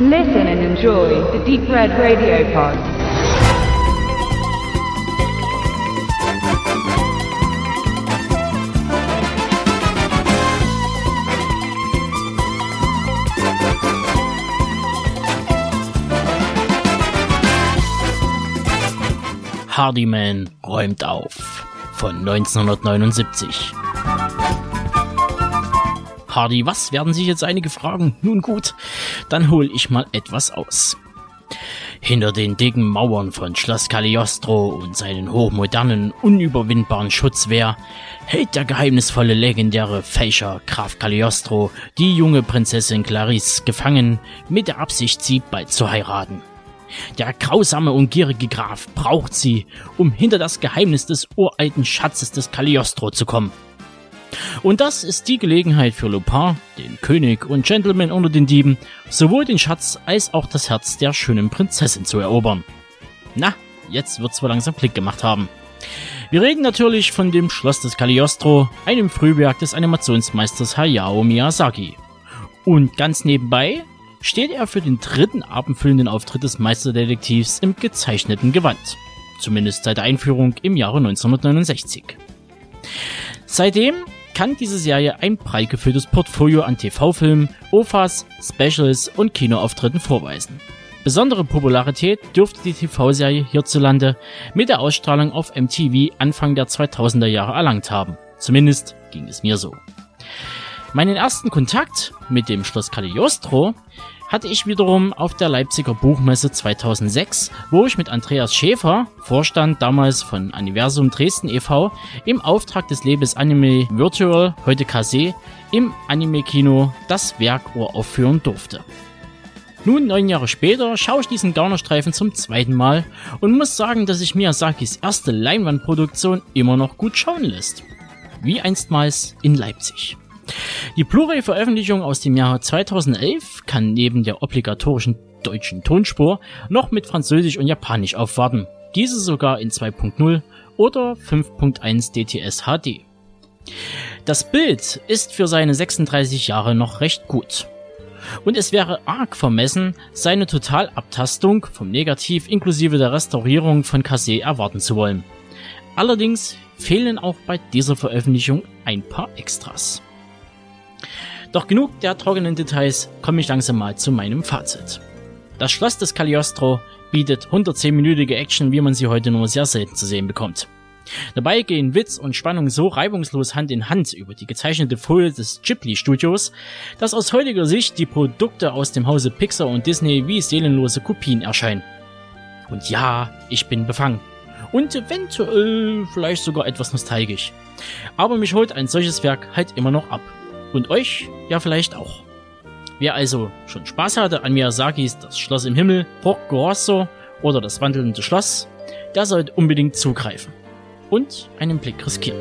Listen and enjoy the Deep Red Radio Pod. Hardyman räumt auf von 1979. Hardy, was werden sich jetzt einige fragen? Nun gut, dann hol ich mal etwas aus. Hinter den dicken Mauern von Schloss Cagliostro und seinen hochmodernen, unüberwindbaren Schutzwehr hält der geheimnisvolle, legendäre Fälscher Graf Cagliostro die junge Prinzessin Clarice gefangen, mit der Absicht, sie bald zu heiraten. Der grausame und gierige Graf braucht sie, um hinter das Geheimnis des uralten Schatzes des Cagliostro zu kommen. Und das ist die Gelegenheit für Lupin, den König und Gentleman unter den Dieben, sowohl den Schatz als auch das Herz der schönen Prinzessin zu erobern. Na, jetzt wird's wohl langsam Klick gemacht haben. Wir reden natürlich von dem Schloss des Cagliostro, einem Frühwerk des Animationsmeisters Hayao Miyazaki. Und ganz nebenbei steht er für den dritten abendfüllenden Auftritt des Meisterdetektivs im gezeichneten Gewand. Zumindest seit der Einführung im Jahre 1969. Seitdem kann diese Serie ein breit gefülltes Portfolio an TV-Filmen, OFAs, Specials und Kinoauftritten vorweisen. Besondere Popularität dürfte die TV-Serie hierzulande mit der Ausstrahlung auf MTV Anfang der 2000er Jahre erlangt haben. Zumindest ging es mir so. Meinen ersten Kontakt mit dem Schloss Cagliostro hatte ich wiederum auf der Leipziger Buchmesse 2006, wo ich mit Andreas Schäfer, Vorstand damals von Universum Dresden e.V., im Auftrag des Labels Anime Virtual, heute Kase, im Anime-Kino das Werk uraufführen durfte. Nun, neun Jahre später, schaue ich diesen Gaunerstreifen zum zweiten Mal und muss sagen, dass sich Miyazakis erste Leinwandproduktion immer noch gut schauen lässt. Wie einstmals in Leipzig. Die Blu-ray-Veröffentlichung aus dem Jahre 2011 kann neben der obligatorischen deutschen Tonspur noch mit Französisch und Japanisch aufwarten. Diese sogar in 2.0 oder 5.1 DTS HD. Das Bild ist für seine 36 Jahre noch recht gut. Und es wäre arg vermessen, seine Totalabtastung vom Negativ inklusive der Restaurierung von Kase erwarten zu wollen. Allerdings fehlen auch bei dieser Veröffentlichung ein paar Extras. Doch genug der trockenen Details, komme ich langsam mal zu meinem Fazit. Das Schloss des Cagliostro bietet 110-minütige Action, wie man sie heute nur sehr selten zu sehen bekommt. Dabei gehen Witz und Spannung so reibungslos Hand in Hand über die gezeichnete Folie des Ghibli-Studios, dass aus heutiger Sicht die Produkte aus dem Hause Pixar und Disney wie seelenlose Kopien erscheinen. Und ja, ich bin befangen. Und eventuell vielleicht sogar etwas nostalgisch. Aber mich holt ein solches Werk halt immer noch ab. Und euch ja vielleicht auch. Wer also schon Spaß hatte an Miyazakis Das Schloss im Himmel, Porco oder Das wandelnde Schloss, der sollte unbedingt zugreifen und einen Blick riskieren.